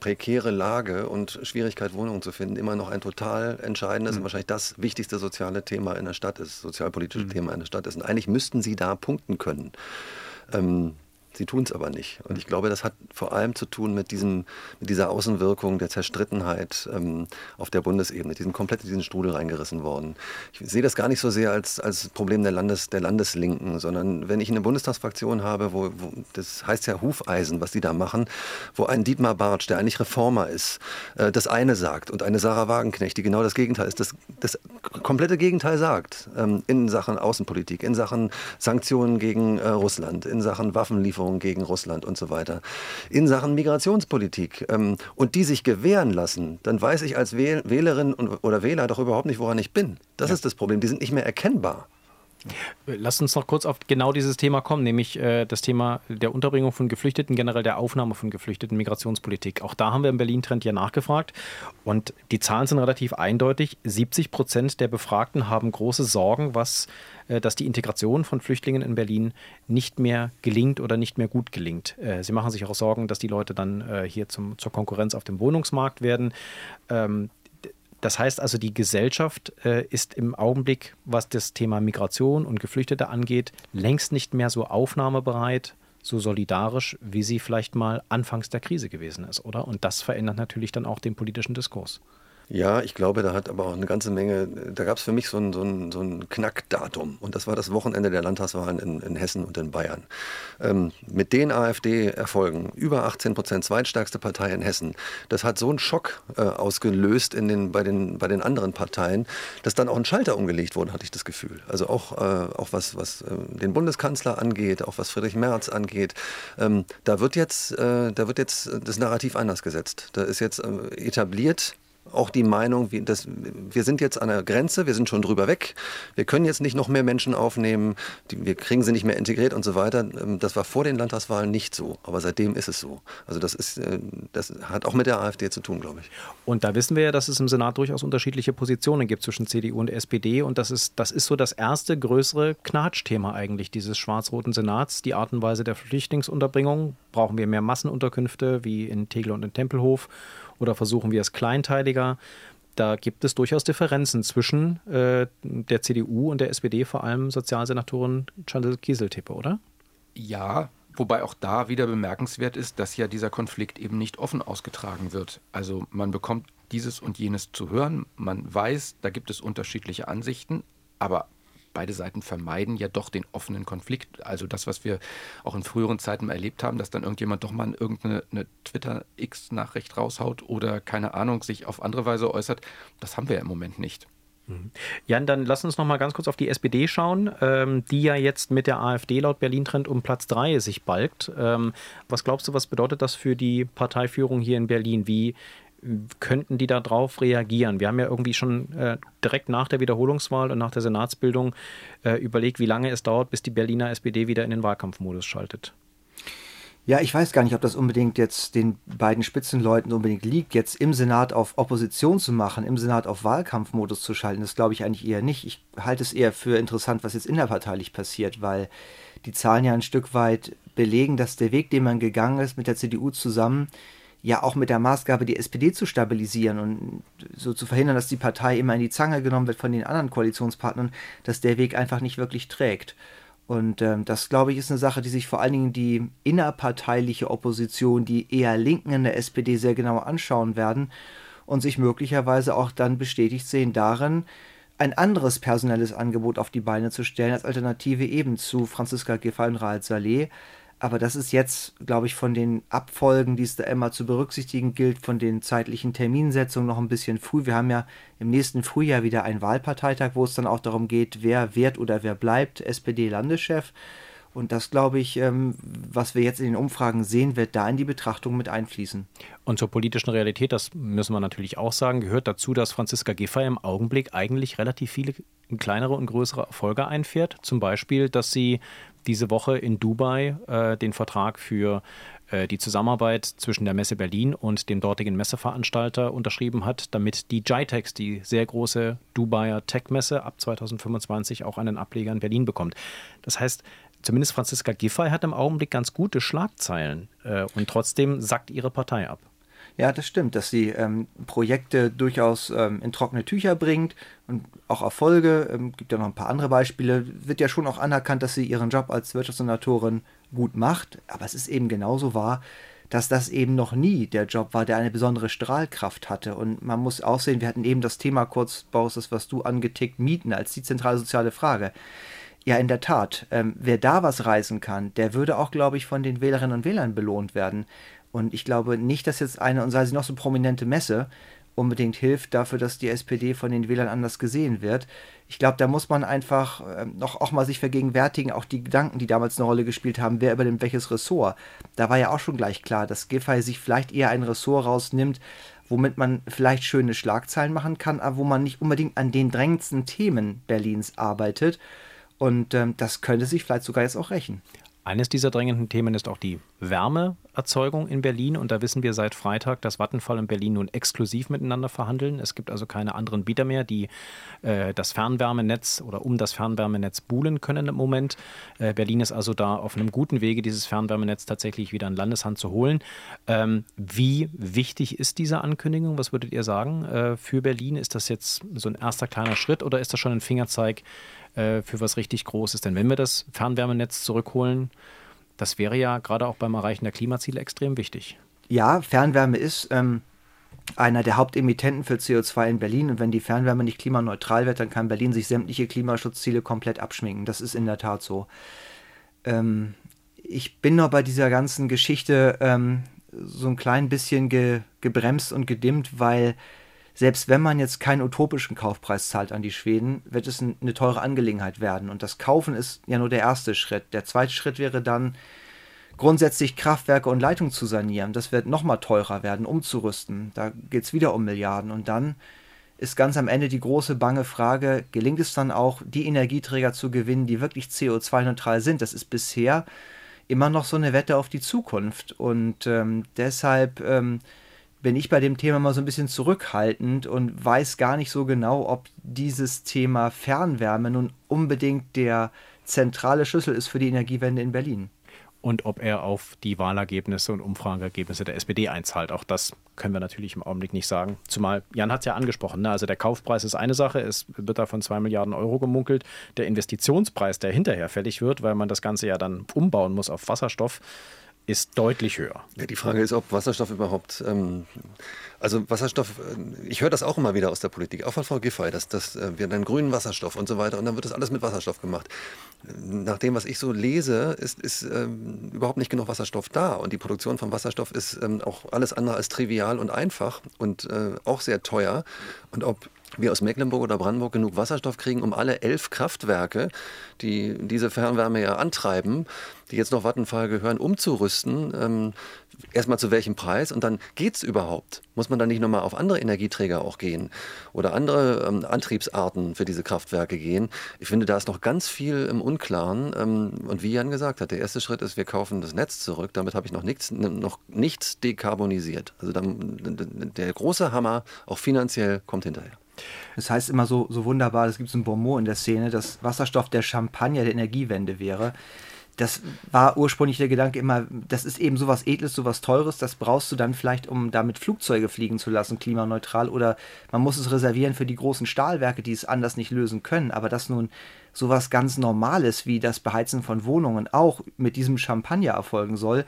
prekäre Lage und Schwierigkeit, Wohnungen zu finden, immer noch ein total entscheidendes mhm. und wahrscheinlich das wichtigste soziale Thema in der Stadt ist, sozialpolitische mhm. Thema in der Stadt ist. Und eigentlich müssten sie da punkten können. Ähm, Sie tun es aber nicht. Und ich glaube, das hat vor allem zu tun mit, diesem, mit dieser Außenwirkung der Zerstrittenheit ähm, auf der Bundesebene. Die sind komplett in diesen Strudel reingerissen worden. Ich sehe das gar nicht so sehr als, als Problem der, Landes, der Landeslinken, sondern wenn ich eine Bundestagsfraktion habe, wo, wo das heißt ja Hufeisen, was die da machen, wo ein Dietmar Bartsch, der eigentlich Reformer ist, äh, das eine sagt und eine Sarah Wagenknecht, die genau das Gegenteil ist, das, das komplette Gegenteil sagt ähm, in Sachen Außenpolitik, in Sachen Sanktionen gegen äh, Russland, in Sachen Waffenlieferungen Waffenlieferungen gegen Russland und so weiter, in Sachen Migrationspolitik ähm, und die sich gewähren lassen, dann weiß ich als Wählerin oder Wähler doch überhaupt nicht, woran ich bin. Das ja. ist das Problem. Die sind nicht mehr erkennbar. Lass uns noch kurz auf genau dieses Thema kommen, nämlich äh, das Thema der Unterbringung von Geflüchteten, generell der Aufnahme von Geflüchteten, Migrationspolitik. Auch da haben wir im Berlin-Trend ja nachgefragt und die Zahlen sind relativ eindeutig. 70 Prozent der Befragten haben große Sorgen, was, äh, dass die Integration von Flüchtlingen in Berlin nicht mehr gelingt oder nicht mehr gut gelingt. Äh, sie machen sich auch Sorgen, dass die Leute dann äh, hier zum, zur Konkurrenz auf dem Wohnungsmarkt werden. Ähm, das heißt also, die Gesellschaft äh, ist im Augenblick, was das Thema Migration und Geflüchtete angeht, längst nicht mehr so aufnahmebereit, so solidarisch, wie sie vielleicht mal anfangs der Krise gewesen ist, oder? Und das verändert natürlich dann auch den politischen Diskurs. Ja, ich glaube, da hat aber auch eine ganze Menge, da gab es für mich so ein, so, ein, so ein Knackdatum und das war das Wochenende der Landtagswahlen in, in Hessen und in Bayern. Ähm, mit den AfD-Erfolgen, über 18 Prozent, zweitstärkste Partei in Hessen, das hat so einen Schock äh, ausgelöst in den, bei, den, bei den anderen Parteien, dass dann auch ein Schalter umgelegt wurde, hatte ich das Gefühl. Also auch, äh, auch was, was äh, den Bundeskanzler angeht, auch was Friedrich Merz angeht, ähm, da, wird jetzt, äh, da wird jetzt das Narrativ anders gesetzt. Da ist jetzt äh, etabliert, auch die Meinung, wie das, wir sind jetzt an der Grenze, wir sind schon drüber weg, wir können jetzt nicht noch mehr Menschen aufnehmen, die, wir kriegen sie nicht mehr integriert und so weiter. Ähm, das war vor den Landtagswahlen nicht so, aber seitdem ist es so. Also das, ist, äh, das hat auch mit der AfD zu tun, glaube ich. Und da wissen wir ja, dass es im Senat durchaus unterschiedliche Positionen gibt zwischen CDU und SPD und das ist, das ist so das erste größere Knatschthema eigentlich dieses schwarz-roten Senats, die Art und Weise der Flüchtlingsunterbringung. Brauchen wir mehr Massenunterkünfte wie in Tegel und in Tempelhof? Oder versuchen wir es kleinteiliger? Da gibt es durchaus Differenzen zwischen äh, der CDU und der SPD, vor allem Sozialsenatorin Chandel Kieseltippe, oder? Ja, Wobei auch da wieder bemerkenswert ist, dass ja dieser Konflikt eben nicht offen ausgetragen wird. Also man bekommt dieses und jenes zu hören, man weiß, da gibt es unterschiedliche Ansichten, aber beide Seiten vermeiden ja doch den offenen Konflikt. Also das, was wir auch in früheren Zeiten erlebt haben, dass dann irgendjemand doch mal irgendeine Twitter-X-Nachricht raushaut oder keine Ahnung, sich auf andere Weise äußert, das haben wir ja im Moment nicht. Mhm. Jan, dann lass uns noch mal ganz kurz auf die SPD schauen, ähm, die ja jetzt mit der AfD laut Berlin-Trend um Platz 3 sich balgt. Ähm, was glaubst du, was bedeutet das für die Parteiführung hier in Berlin? Wie, könnten die darauf reagieren? Wir haben ja irgendwie schon äh, direkt nach der Wiederholungswahl und nach der Senatsbildung äh, überlegt, wie lange es dauert, bis die Berliner SPD wieder in den Wahlkampfmodus schaltet. Ja, ich weiß gar nicht, ob das unbedingt jetzt den beiden Spitzenleuten unbedingt liegt, jetzt im Senat auf Opposition zu machen, im Senat auf Wahlkampfmodus zu schalten. Das glaube ich eigentlich eher nicht. Ich halte es eher für interessant, was jetzt innerparteilich passiert, weil die Zahlen ja ein Stück weit belegen, dass der Weg, den man gegangen ist mit der CDU zusammen, ja auch mit der Maßgabe, die SPD zu stabilisieren und so zu verhindern, dass die Partei immer in die Zange genommen wird von den anderen Koalitionspartnern, dass der Weg einfach nicht wirklich trägt. Und ähm, das, glaube ich, ist eine Sache, die sich vor allen Dingen die innerparteiliche Opposition, die eher Linken in der SPD sehr genau anschauen werden und sich möglicherweise auch dann bestätigt sehen darin, ein anderes personelles Angebot auf die Beine zu stellen als Alternative eben zu Franziska Giffey und Raed Saleh, aber das ist jetzt, glaube ich, von den Abfolgen, die es da immer zu berücksichtigen gilt, von den zeitlichen Terminsetzungen noch ein bisschen früh. Wir haben ja im nächsten Frühjahr wieder einen Wahlparteitag, wo es dann auch darum geht, wer wird oder wer bleibt SPD-Landeschef. Und das, glaube ich, ähm, was wir jetzt in den Umfragen sehen, wird da in die Betrachtung mit einfließen. Und zur politischen Realität, das müssen wir natürlich auch sagen, gehört dazu, dass Franziska Giffey im Augenblick eigentlich relativ viele kleinere und größere Erfolge einfährt. Zum Beispiel, dass sie diese Woche in Dubai äh, den Vertrag für äh, die Zusammenarbeit zwischen der Messe Berlin und dem dortigen Messeveranstalter unterschrieben hat, damit die GITEX, die sehr große Dubaier Tech-Messe, ab 2025 auch einen Ableger in Berlin bekommt. Das heißt, zumindest Franziska Giffey hat im Augenblick ganz gute Schlagzeilen äh, und trotzdem sackt ihre Partei ab. Ja, das stimmt, dass sie ähm, Projekte durchaus ähm, in trockene Tücher bringt und auch Erfolge. Ähm, gibt ja noch ein paar andere Beispiele. Wird ja schon auch anerkannt, dass sie ihren Job als Wirtschaftssenatorin gut macht. Aber es ist eben genauso wahr, dass das eben noch nie der Job war, der eine besondere Strahlkraft hatte. Und man muss auch sehen, wir hatten eben das Thema kurz, Boris, das was du angetickt, Mieten als die zentrale soziale Frage. Ja, in der Tat. Ähm, wer da was reißen kann, der würde auch, glaube ich, von den Wählerinnen und Wählern belohnt werden. Und ich glaube nicht, dass jetzt eine, und sei sie noch so prominente Messe, unbedingt hilft dafür, dass die SPD von den Wählern anders gesehen wird. Ich glaube, da muss man einfach äh, noch auch mal sich vergegenwärtigen, auch die Gedanken, die damals eine Rolle gespielt haben, wer übernimmt welches Ressort. Da war ja auch schon gleich klar, dass Giffey sich vielleicht eher ein Ressort rausnimmt, womit man vielleicht schöne Schlagzeilen machen kann, aber wo man nicht unbedingt an den drängendsten Themen Berlins arbeitet. Und ähm, das könnte sich vielleicht sogar jetzt auch rächen. Eines dieser drängenden Themen ist auch die Wärmeerzeugung in Berlin. Und da wissen wir seit Freitag, dass Vattenfall und Berlin nun exklusiv miteinander verhandeln. Es gibt also keine anderen Bieter mehr, die äh, das Fernwärmenetz oder um das Fernwärmenetz buhlen können im Moment. Äh, Berlin ist also da auf einem guten Wege, dieses Fernwärmenetz tatsächlich wieder in Landeshand zu holen. Ähm, wie wichtig ist diese Ankündigung? Was würdet ihr sagen äh, für Berlin? Ist das jetzt so ein erster kleiner Schritt oder ist das schon ein Fingerzeig äh, für was richtig Großes. Denn wenn wir das Fernwärmenetz zurückholen, das wäre ja gerade auch beim Erreichen der Klimaziele extrem wichtig. Ja, Fernwärme ist ähm, einer der Hauptemittenten für CO2 in Berlin. Und wenn die Fernwärme nicht klimaneutral wird, dann kann Berlin sich sämtliche Klimaschutzziele komplett abschminken. Das ist in der Tat so. Ähm, ich bin noch bei dieser ganzen Geschichte ähm, so ein klein bisschen ge gebremst und gedimmt, weil selbst wenn man jetzt keinen utopischen Kaufpreis zahlt an die Schweden, wird es eine teure Angelegenheit werden. Und das Kaufen ist ja nur der erste Schritt. Der zweite Schritt wäre dann, grundsätzlich Kraftwerke und Leitungen zu sanieren. Das wird nochmal teurer werden, umzurüsten. Da geht es wieder um Milliarden. Und dann ist ganz am Ende die große bange Frage, gelingt es dann auch, die Energieträger zu gewinnen, die wirklich CO2-neutral sind? Das ist bisher immer noch so eine Wette auf die Zukunft. Und ähm, deshalb ähm, bin ich bei dem Thema mal so ein bisschen zurückhaltend und weiß gar nicht so genau, ob dieses Thema Fernwärme nun unbedingt der zentrale Schlüssel ist für die Energiewende in Berlin. Und ob er auf die Wahlergebnisse und Umfrageergebnisse der SPD einzahlt. Auch das können wir natürlich im Augenblick nicht sagen. Zumal, Jan hat es ja angesprochen, ne? also der Kaufpreis ist eine Sache, es wird da von 2 Milliarden Euro gemunkelt. Der Investitionspreis, der hinterher fällig wird, weil man das Ganze ja dann umbauen muss auf Wasserstoff, ist deutlich höher. Ja, die Frage ist, ob Wasserstoff überhaupt, ähm, also Wasserstoff, äh, ich höre das auch immer wieder aus der Politik, auch von Frau Giffey, dass, dass äh, wir dann grünen Wasserstoff und so weiter und dann wird das alles mit Wasserstoff gemacht. Nach dem, was ich so lese, ist, ist ähm, überhaupt nicht genug Wasserstoff da und die Produktion von Wasserstoff ist ähm, auch alles andere als trivial und einfach und äh, auch sehr teuer und ob wir aus Mecklenburg oder Brandenburg genug Wasserstoff kriegen, um alle elf Kraftwerke, die diese Fernwärme ja antreiben, die jetzt noch Vattenfall gehören, umzurüsten. Ähm, erstmal zu welchem Preis und dann geht es überhaupt? Muss man dann nicht nochmal auf andere Energieträger auch gehen oder andere ähm, Antriebsarten für diese Kraftwerke gehen? Ich finde, da ist noch ganz viel im Unklaren. Ähm, und wie Jan gesagt hat, der erste Schritt ist, wir kaufen das Netz zurück. Damit habe ich noch nichts, noch nichts dekarbonisiert. Also dann, der große Hammer, auch finanziell, kommt hinterher. Das heißt immer so, so wunderbar, es gibt so ein Bonmot in der Szene, dass Wasserstoff der Champagner der Energiewende wäre. Das war ursprünglich der Gedanke immer, das ist eben sowas Edles, sowas Teures, das brauchst du dann vielleicht, um damit Flugzeuge fliegen zu lassen, klimaneutral, oder man muss es reservieren für die großen Stahlwerke, die es anders nicht lösen können. Aber dass nun sowas ganz Normales wie das Beheizen von Wohnungen auch mit diesem Champagner erfolgen soll,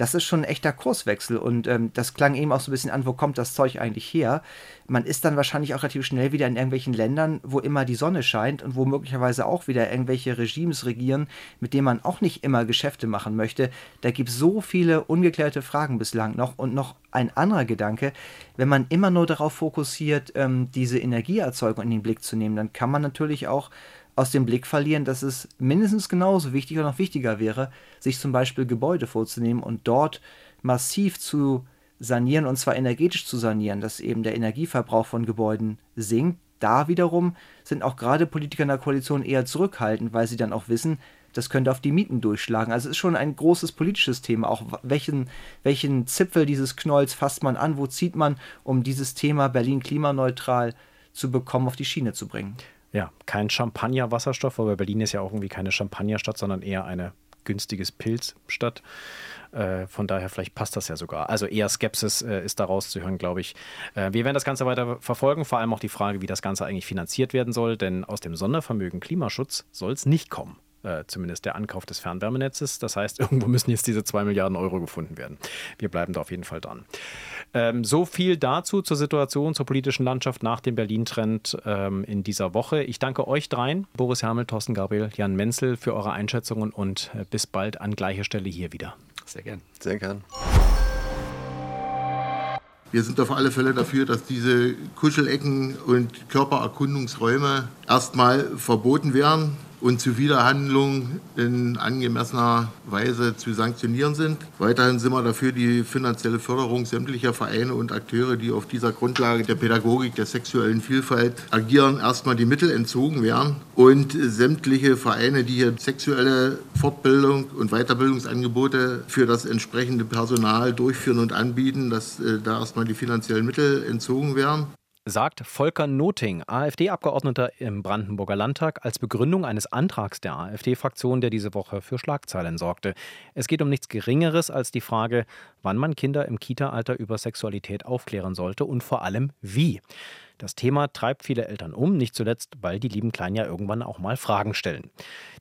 das ist schon ein echter Kurswechsel und ähm, das klang eben auch so ein bisschen an, wo kommt das Zeug eigentlich her? Man ist dann wahrscheinlich auch relativ schnell wieder in irgendwelchen Ländern, wo immer die Sonne scheint und wo möglicherweise auch wieder irgendwelche Regimes regieren, mit denen man auch nicht immer Geschäfte machen möchte. Da gibt es so viele ungeklärte Fragen bislang noch und noch ein anderer Gedanke, wenn man immer nur darauf fokussiert, ähm, diese Energieerzeugung in den Blick zu nehmen, dann kann man natürlich auch aus dem Blick verlieren, dass es mindestens genauso wichtig oder noch wichtiger wäre, sich zum Beispiel Gebäude vorzunehmen und dort massiv zu sanieren und zwar energetisch zu sanieren, dass eben der Energieverbrauch von Gebäuden sinkt. Da wiederum sind auch gerade Politiker in der Koalition eher zurückhaltend, weil sie dann auch wissen, das könnte auf die Mieten durchschlagen. Also es ist schon ein großes politisches Thema. Auch welchen, welchen Zipfel dieses Knolls fasst man an? Wo zieht man, um dieses Thema Berlin klimaneutral zu bekommen, auf die Schiene zu bringen? Ja, kein Champagner-Wasserstoff, weil Berlin ist ja auch irgendwie keine Champagnerstadt, sondern eher eine günstiges Pilz statt. Äh, von daher, vielleicht passt das ja sogar. Also eher Skepsis äh, ist da rauszuhören, glaube ich. Äh, wir werden das Ganze weiter verfolgen, vor allem auch die Frage, wie das Ganze eigentlich finanziert werden soll, denn aus dem Sondervermögen Klimaschutz soll es nicht kommen. Äh, zumindest der Ankauf des Fernwärmenetzes. Das heißt, irgendwo müssen jetzt diese 2 Milliarden Euro gefunden werden. Wir bleiben da auf jeden Fall dran. Ähm, so viel dazu zur Situation, zur politischen Landschaft nach dem Berlin-Trend ähm, in dieser Woche. Ich danke euch dreien, Boris Hermel, Thorsten Gabriel, Jan Menzel, für eure Einschätzungen und äh, bis bald an gleicher Stelle hier wieder. Sehr gern. Sehr gern. Wir sind auf alle Fälle dafür, dass diese Kuschelecken und Körpererkundungsräume erstmal verboten werden und Zuwiderhandlungen in angemessener Weise zu sanktionieren sind. Weiterhin sind wir dafür, die finanzielle Förderung sämtlicher Vereine und Akteure, die auf dieser Grundlage der Pädagogik der sexuellen Vielfalt agieren, erstmal die Mittel entzogen werden und sämtliche Vereine, die hier sexuelle Fortbildung und Weiterbildungsangebote für das entsprechende Personal durchführen und anbieten, dass äh, da erstmal die finanziellen Mittel entzogen werden sagt Volker Noting, AfD-Abgeordneter im Brandenburger Landtag, als Begründung eines Antrags der AfD-Fraktion, der diese Woche für Schlagzeilen sorgte. Es geht um nichts Geringeres als die Frage, wann man Kinder im Kita-Alter über Sexualität aufklären sollte und vor allem wie. Das Thema treibt viele Eltern um, nicht zuletzt, weil die lieben Kleinen ja irgendwann auch mal Fragen stellen.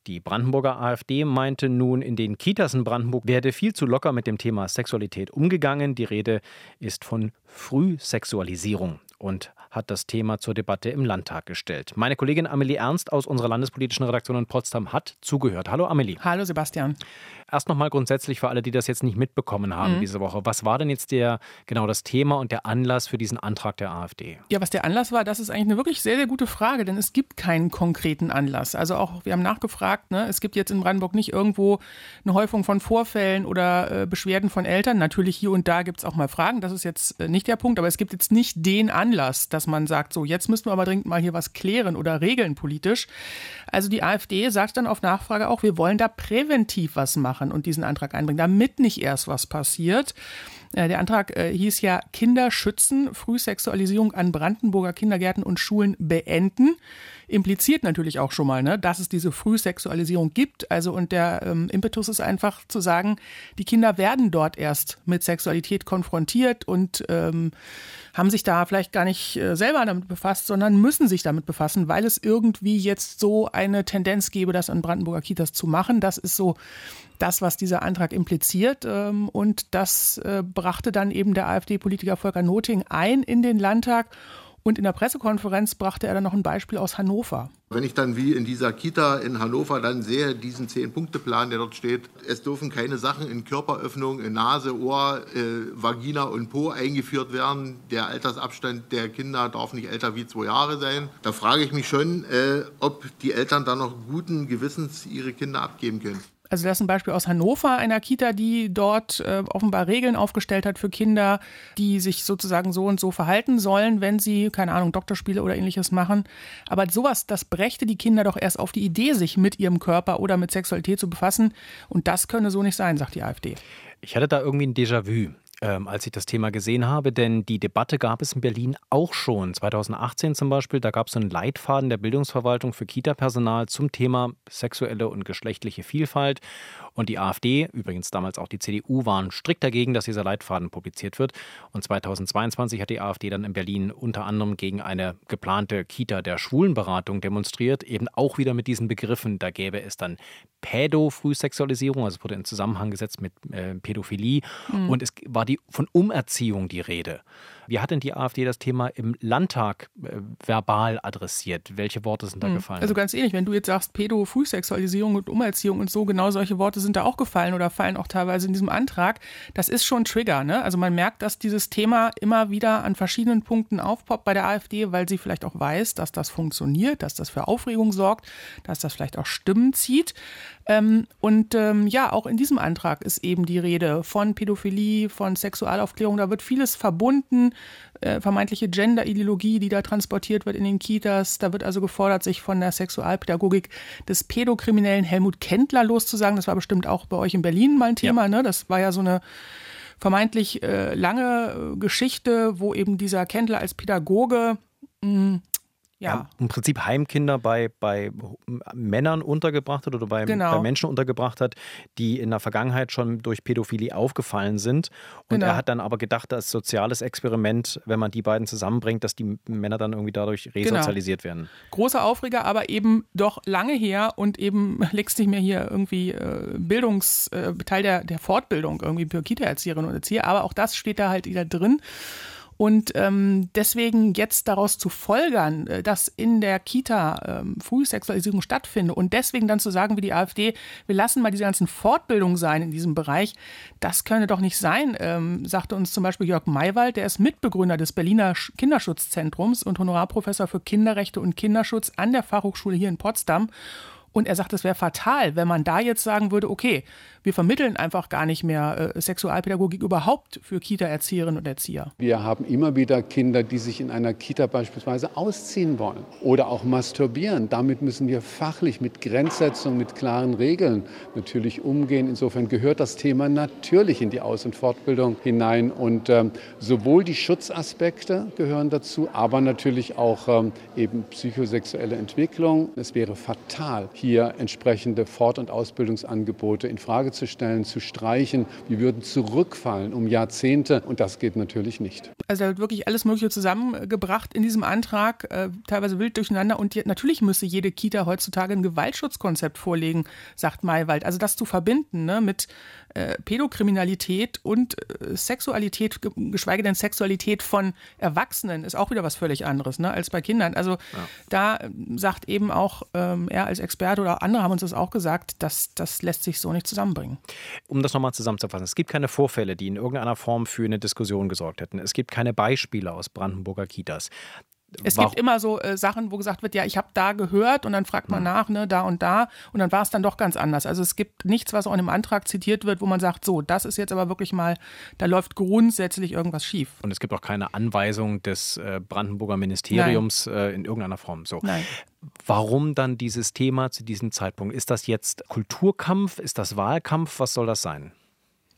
Die Brandenburger AfD meinte nun, in den Kitas in Brandenburg werde viel zu locker mit dem Thema Sexualität umgegangen. Die Rede ist von Frühsexualisierung und hat das Thema zur Debatte im Landtag gestellt. Meine Kollegin Amelie Ernst aus unserer landespolitischen Redaktion in Potsdam hat zugehört. Hallo Amelie. Hallo Sebastian. Erst nochmal grundsätzlich für alle, die das jetzt nicht mitbekommen haben mhm. diese Woche. Was war denn jetzt der genau das Thema und der Anlass für diesen Antrag der AfD? Ja, was der Anlass war, das ist eigentlich eine wirklich sehr, sehr gute Frage, denn es gibt keinen konkreten Anlass. Also auch, wir haben nachgefragt, ne, es gibt jetzt in Brandenburg nicht irgendwo eine Häufung von Vorfällen oder äh, Beschwerden von Eltern. Natürlich hier und da gibt es auch mal Fragen, das ist jetzt äh, nicht der Punkt, aber es gibt jetzt nicht den Anlass, dass man sagt, so jetzt müssen wir aber dringend mal hier was klären oder regeln politisch. Also die AfD sagt dann auf Nachfrage auch, wir wollen da präventiv was machen und diesen Antrag einbringen, damit nicht erst was passiert. Äh, der Antrag äh, hieß ja Kinder schützen, Frühsexualisierung an Brandenburger Kindergärten und Schulen beenden. Impliziert natürlich auch schon mal, ne, dass es diese Frühsexualisierung gibt. Also und der ähm, Impetus ist einfach zu sagen, die Kinder werden dort erst mit Sexualität konfrontiert und ähm, haben sich da vielleicht gar nicht äh, selber damit befasst, sondern müssen sich damit befassen, weil es irgendwie jetzt so eine Tendenz gäbe, das an Brandenburger Kitas zu machen. Das ist so das, was dieser Antrag impliziert. Ähm, und das äh, brachte dann eben der AfD-Politiker Volker Noting ein in den Landtag. Und in der Pressekonferenz brachte er dann noch ein Beispiel aus Hannover. Wenn ich dann wie in dieser Kita in Hannover dann sehe, diesen Zehn-Punkte-Plan, der dort steht, es dürfen keine Sachen in Körperöffnung, in Nase, Ohr, äh, Vagina und Po eingeführt werden. Der Altersabstand der Kinder darf nicht älter wie zwei Jahre sein. Da frage ich mich schon, äh, ob die Eltern dann noch guten Gewissens ihre Kinder abgeben können. Also das ist ein Beispiel aus Hannover, einer Kita, die dort äh, offenbar Regeln aufgestellt hat für Kinder, die sich sozusagen so und so verhalten sollen, wenn sie, keine Ahnung, Doktorspiele oder ähnliches machen. Aber sowas, das brächte die Kinder doch erst auf die Idee, sich mit ihrem Körper oder mit Sexualität zu befassen. Und das könne so nicht sein, sagt die AfD. Ich hatte da irgendwie ein Déjà-vu ähm, als ich das Thema gesehen habe, denn die Debatte gab es in Berlin auch schon. 2018 zum Beispiel, da gab es einen Leitfaden der Bildungsverwaltung für Kita-Personal zum Thema sexuelle und geschlechtliche Vielfalt. Und die AfD, übrigens damals auch die CDU, waren strikt dagegen, dass dieser Leitfaden publiziert wird. Und 2022 hat die AfD dann in Berlin unter anderem gegen eine geplante Kita der Schwulenberatung demonstriert, eben auch wieder mit diesen Begriffen. Da gäbe es dann Pädofrühsexualisierung, also es wurde in Zusammenhang gesetzt mit äh, Pädophilie. Mhm. Und es war die von Umerziehung die Rede. Wie hat denn die AfD das Thema im Landtag äh, verbal adressiert? Welche Worte sind da hm. gefallen? Also ganz ähnlich, wenn du jetzt sagst Pädo, Frühsexualisierung und Umerziehung und so, genau solche Worte sind da auch gefallen oder fallen auch teilweise in diesem Antrag. Das ist schon Trigger. Ne? Also man merkt, dass dieses Thema immer wieder an verschiedenen Punkten aufpoppt bei der AfD, weil sie vielleicht auch weiß, dass das funktioniert, dass das für Aufregung sorgt, dass das vielleicht auch Stimmen zieht. Ähm, und ähm, ja, auch in diesem Antrag ist eben die Rede von Pädophilie, von Sexualaufklärung. Da wird vieles verbunden, äh, vermeintliche Gender-Ideologie, die da transportiert wird in den Kitas. Da wird also gefordert, sich von der Sexualpädagogik des Pädokriminellen Helmut Kendler loszusagen. Das war bestimmt auch bei euch in Berlin mal ein Thema. Ja. Ne? Das war ja so eine vermeintlich äh, lange äh, Geschichte, wo eben dieser Kendler als Pädagoge mh, ja. im Prinzip Heimkinder bei, bei Männern untergebracht hat oder bei, Genau. bei Menschen untergebracht hat, die in der Vergangenheit schon durch Pädophilie aufgefallen sind. Und Genau. er hat dann aber gedacht, als soziales Experiment, wenn man die beiden zusammenbringt, dass die Männer dann irgendwie dadurch Genau. resozialisiert werden. großer Aufreger, aber eben doch lange her und eben legst nicht mehr hier irgendwie äh, Bildungs, äh, Teil der, der Fortbildung irgendwie für Kita-Erzieherinnen und Erzieher, aber auch das steht da halt wieder drin. Und ähm, deswegen jetzt daraus zu folgern, äh, dass in der Kita ähm, Frühsexualisierung stattfindet und deswegen dann zu sagen wie die AfD, wir lassen mal diese ganzen Fortbildungen sein in diesem Bereich, das könne doch nicht sein, ähm, sagte uns zum Beispiel Jörg Maywald, der ist Mitbegründer des Berliner Sch- Kinderschutzzentrums und Honorarprofessor für Kinderrechte und Kinderschutz an der Fachhochschule hier in Potsdam. Und er sagt, es wäre fatal, wenn man da jetzt sagen würde, okay, wir vermitteln einfach gar nicht mehr äh, Sexualpädagogik überhaupt für Kita-Erzieherinnen und Erzieher. Wir haben immer wieder Kinder, die sich in einer Kita beispielsweise ausziehen wollen oder auch masturbieren. Damit müssen wir fachlich mit Grenzsetzung, mit klaren Regeln natürlich umgehen. Insofern gehört das Thema natürlich in die Aus- und Fortbildung hinein. Und ähm, sowohl die Schutzaspekte gehören dazu, aber natürlich auch ähm, eben psychosexuelle Entwicklung. Es wäre fatal, hier entsprechende Fort- und Ausbildungsangebote in Frage zu stellen, zu streichen. Wir würden zurückfallen um Jahrzehnte und das geht natürlich nicht. Also da wird wirklich alles Mögliche zusammengebracht in diesem Antrag, äh, teilweise wild durcheinander. Und natürlich müsste jede Kita heutzutage ein Gewaltschutzkonzept vorlegen, sagt Maywald. Also das zu verbinden ne, mit äh, Pädokriminalität und äh, Sexualität, ge- geschweige denn Sexualität von Erwachsenen, ist auch wieder was völlig anderes ne, als bei Kindern. Also da äh, sagt eben auch ähm, er als Experte oder andere haben uns das auch gesagt, dass das lässt sich so nicht zusammenbringen. Um das nochmal zusammenzufassen, es gibt keine Vorfälle, die in irgendeiner Form für eine Diskussion gesorgt hätten. Es gibt keine Beispiele aus Brandenburger Kitas. Es Warum- gibt immer so äh, Sachen, wo gesagt wird, ja, ich habe da gehört und dann fragt man nach, ne, da und da und dann war es dann doch ganz anders. Also es gibt nichts, was auch in dem Antrag zitiert wird, wo man sagt, so, das ist jetzt aber wirklich mal, da läuft grundsätzlich irgendwas schief. Und es gibt auch keine Anweisung des äh, Brandenburger Ministeriums äh, in irgendeiner Form. So. Nein. Warum dann dieses Thema zu diesem Zeitpunkt? Ist das jetzt Kulturkampf? Ist das Wahlkampf? Was soll das sein?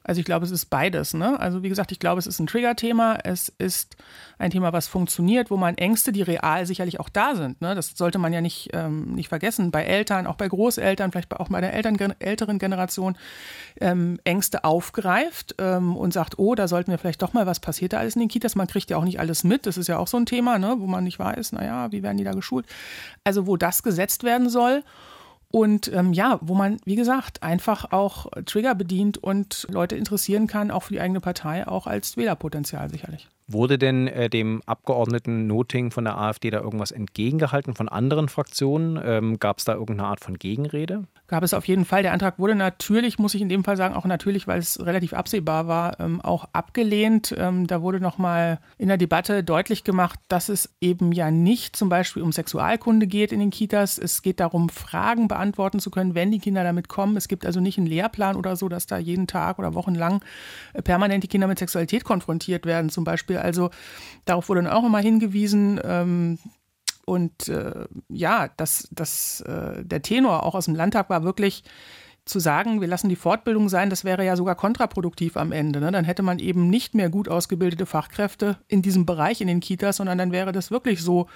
Also ich glaube, es ist beides. Ne? Also wie gesagt, ich glaube, es ist ein Triggerthema. Es ist ein Thema, was funktioniert, wo man Ängste, die real sicherlich auch da sind. Ne? Das sollte man ja nicht, ähm, nicht vergessen. Bei Eltern, auch bei Großeltern, vielleicht auch bei der Eltern, älteren Generation, ähm, Ängste aufgreift ähm, und sagt, oh, da sollten wir vielleicht doch mal, was passiert da alles in den Kitas? Man kriegt ja auch nicht alles mit. Das ist ja auch so ein Thema, ne? wo man nicht weiß, naja, wie werden die da geschult? Also wo das gesetzt werden soll. Und ähm, ja, wo man, wie gesagt, einfach auch Trigger bedient und Leute interessieren kann, auch für die eigene Partei, auch als Wählerpotenzial sicherlich. Wurde denn äh, dem Abgeordneten Noting von der AfD da irgendwas entgegengehalten von anderen Fraktionen? Ähm, Gab es da irgendeine Art von Gegenrede? Gab es auf jeden Fall. Der Antrag wurde natürlich, muss ich in dem Fall sagen, auch natürlich, weil es relativ absehbar war, ähm, auch abgelehnt. Ähm, da wurde nochmal in der Debatte deutlich gemacht, dass es eben ja nicht zum Beispiel um Sexualkunde geht in den Kitas. Es geht darum, Fragen beantworten zu können, wenn die Kinder damit kommen. Es gibt also nicht einen Lehrplan oder so, dass da jeden Tag oder wochenlang äh, permanent die Kinder mit Sexualität konfrontiert werden, zum Beispiel. Also darauf wurde dann auch immer hingewiesen. Ähm, und äh, ja, das, das, äh, der Tenor auch aus dem Landtag war wirklich zu sagen, wir lassen die Fortbildung sein, das wäre ja sogar kontraproduktiv am Ende. Ne? Dann hätte man eben nicht mehr gut ausgebildete Fachkräfte in diesem Bereich in den Kitas, sondern dann wäre das wirklich so,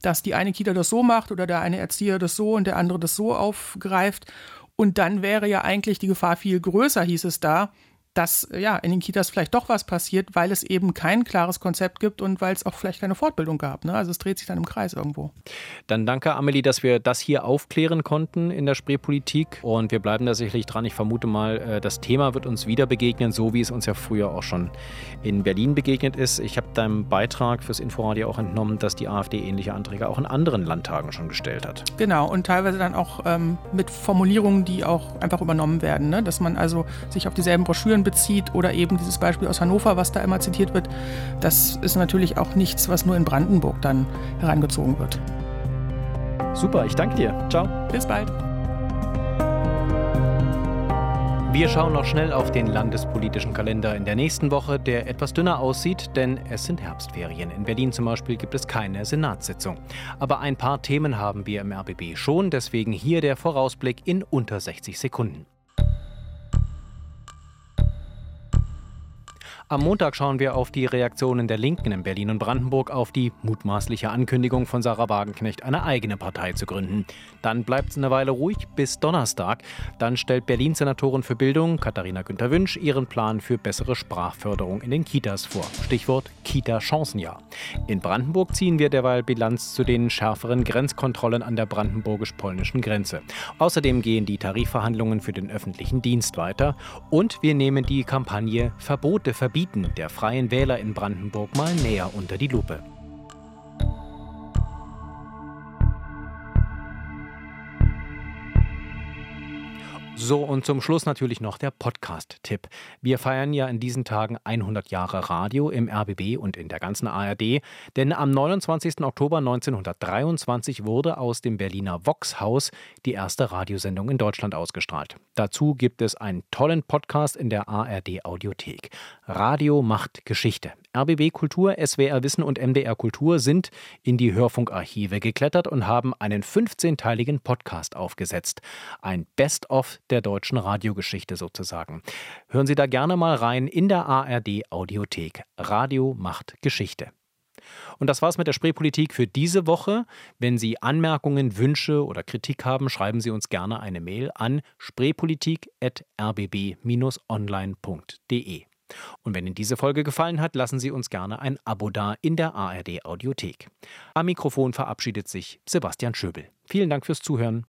dass die eine Kita das so macht oder der eine Erzieher das so und der andere das so aufgreift. Und dann wäre ja eigentlich die Gefahr viel größer, hieß es da, dass ja in den Kitas vielleicht doch was passiert, weil es eben kein klares Konzept gibt und weil es auch vielleicht keine Fortbildung gab. Ne? Also es dreht sich dann im Kreis irgendwo. Dann danke, Amelie, dass wir das hier aufklären konnten in der Spreepolitik. Und wir bleiben da sicherlich dran. Ich vermute mal, äh, das Thema wird uns wieder begegnen, so wie es uns ja früher auch schon in Berlin begegnet ist. Ich habe deinem Beitrag fürs Inforadio auch entnommen, dass die AfD ähnliche Anträge auch in anderen Landtagen schon gestellt hat. Genau, und teilweise dann auch ähm, mit Formulierungen, die auch einfach übernommen werden. Ne? Dass man also sich auf dieselben Broschüren bezieht oder eben dieses Beispiel aus Hannover, was da immer zitiert wird. Das ist natürlich auch nichts, was nur in Brandenburg dann herangezogen wird. Super, ich danke dir. Ciao. Bis bald. Wir schauen noch schnell auf den landespolitischen Kalender in der nächsten Woche, der etwas dünner aussieht, denn es sind Herbstferien. In Berlin zum Beispiel gibt es keine Senatssitzung. Aber ein paar Themen haben wir im RBB schon, deswegen hier der Vorausblick in unter 60 Sekunden. Am Montag schauen wir auf die Reaktionen der Linken in Berlin und Brandenburg auf die mutmaßliche Ankündigung von Sarah Wagenknecht, eine eigene Partei zu gründen. Dann bleibt es eine Weile ruhig bis Donnerstag. Dann stellt Berlins Senatorin für Bildung, Katharina Günther Wünsch, ihren Plan für bessere Sprachförderung in den Kitas vor. Stichwort Kita-Chancenjahr. In Brandenburg ziehen wir derweil Bilanz zu den schärferen Grenzkontrollen an der brandenburgisch-polnischen Grenze. Außerdem gehen die Tarifverhandlungen für den öffentlichen Dienst weiter und wir nehmen die Kampagne Verbote verbieten der Freien Wähler in Brandenburg mal näher unter die Lupe. So, und zum Schluss natürlich noch der Podcast-Tipp. Wir feiern ja in diesen Tagen 100 Jahre Radio im RBB und in der ganzen ARD, denn am 29. Oktober 1923 wurde aus dem Berliner Vox-Haus die erste Radiosendung in Deutschland ausgestrahlt. Dazu gibt es einen tollen Podcast in der ARD-Audiothek. Radio macht Geschichte. RBB Kultur, SWR Wissen und MDR Kultur sind in die Hörfunkarchive geklettert und haben einen 15-teiligen Podcast aufgesetzt. Ein Best-of der deutschen Radiogeschichte sozusagen. Hören Sie da gerne mal rein in der ARD Audiothek. Radio macht Geschichte. Und das war's mit der Spreepolitik für diese Woche. Wenn Sie Anmerkungen, Wünsche oder Kritik haben, schreiben Sie uns gerne eine Mail an spreepolitik.rbb-online.de. Und wenn Ihnen diese Folge gefallen hat, lassen Sie uns gerne ein Abo da in der ARD Audiothek. Am Mikrofon verabschiedet sich Sebastian Schöbel. Vielen Dank fürs Zuhören.